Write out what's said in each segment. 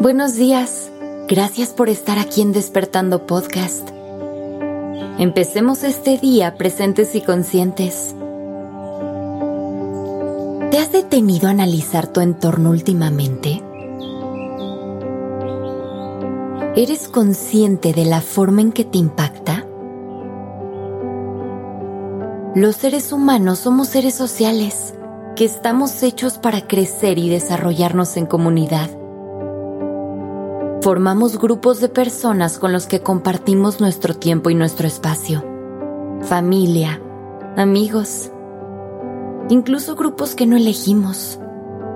Buenos días. Gracias por estar aquí en Despertando Podcast. Empecemos este día presentes y conscientes. ¿Te has detenido a analizar tu entorno últimamente? ¿Eres consciente de la forma en que te impacta? Los seres humanos somos seres sociales que estamos hechos para crecer y desarrollarnos en comunidad. Formamos grupos de personas con los que compartimos nuestro tiempo y nuestro espacio. Familia, amigos, incluso grupos que no elegimos,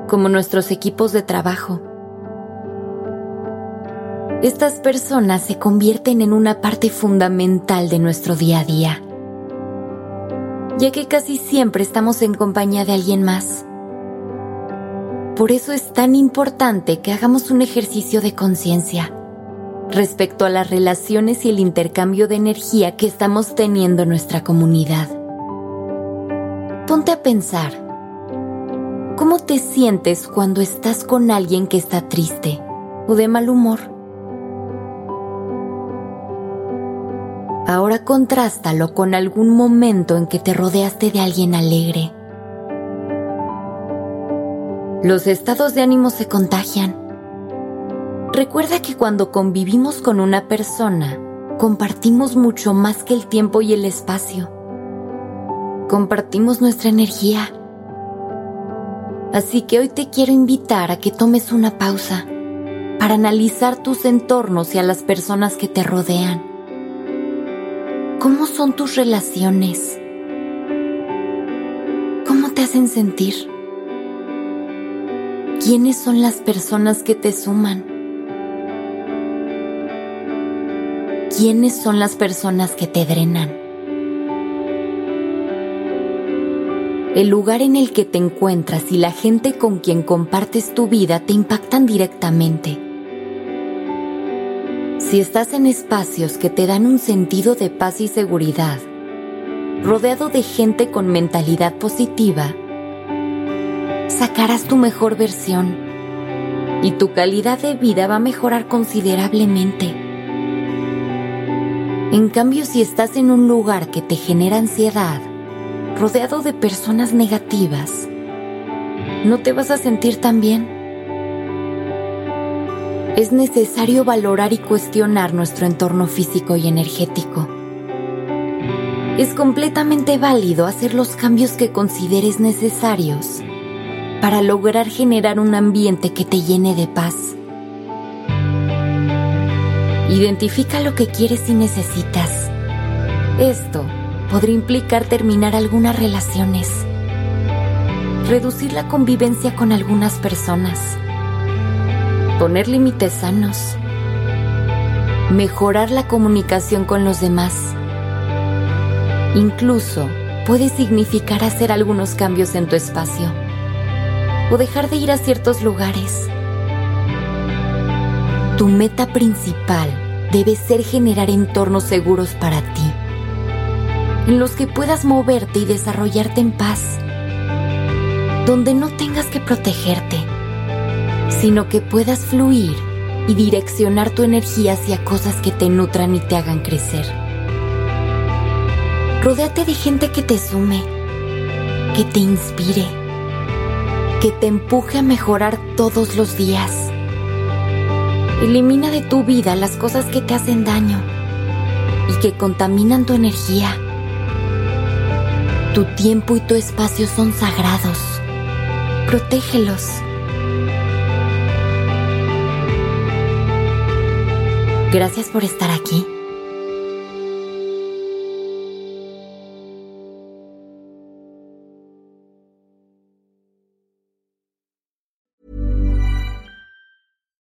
como nuestros equipos de trabajo. Estas personas se convierten en una parte fundamental de nuestro día a día ya que casi siempre estamos en compañía de alguien más. Por eso es tan importante que hagamos un ejercicio de conciencia respecto a las relaciones y el intercambio de energía que estamos teniendo en nuestra comunidad. Ponte a pensar, ¿cómo te sientes cuando estás con alguien que está triste o de mal humor? Ahora contrástalo con algún momento en que te rodeaste de alguien alegre. Los estados de ánimo se contagian. Recuerda que cuando convivimos con una persona, compartimos mucho más que el tiempo y el espacio. Compartimos nuestra energía. Así que hoy te quiero invitar a que tomes una pausa para analizar tus entornos y a las personas que te rodean ¿Cómo son tus relaciones? ¿Cómo te hacen sentir? ¿Quiénes son las personas que te suman? ¿Quiénes son las personas que te drenan? El lugar en el que te encuentras y la gente con quien compartes tu vida te impactan directamente. Si estás en espacios que te dan un sentido de paz y seguridad, rodeado de gente con mentalidad positiva, sacarás tu mejor versión y tu calidad de vida va a mejorar considerablemente. En cambio, si estás en un lugar que te genera ansiedad, rodeado de personas negativas, no te vas a sentir tan bien es necesario valorar y cuestionar nuestro entorno físico y energético. Es completamente válido hacer los cambios que consideres necesarios para lograr generar un ambiente que te llene de paz. Identifica lo que quieres y necesitas. Esto podría implicar terminar algunas relaciones, reducir la convivencia con algunas personas, poner límites sanos, mejorar la comunicación con los demás. Incluso puede significar hacer algunos cambios en tu espacio o dejar de ir a ciertos lugares. Tu meta principal debe ser generar entornos seguros para ti, en los que puedas moverte y desarrollarte en paz, donde no tengas que protegerte sino que puedas fluir y direccionar tu energía hacia cosas que te nutran y te hagan crecer. Rodéate de gente que te sume, que te inspire, que te empuje a mejorar todos los días. Elimina de tu vida las cosas que te hacen daño y que contaminan tu energía. Tu tiempo y tu espacio son sagrados. Protégelos Gracias por estar aquí.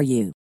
for you.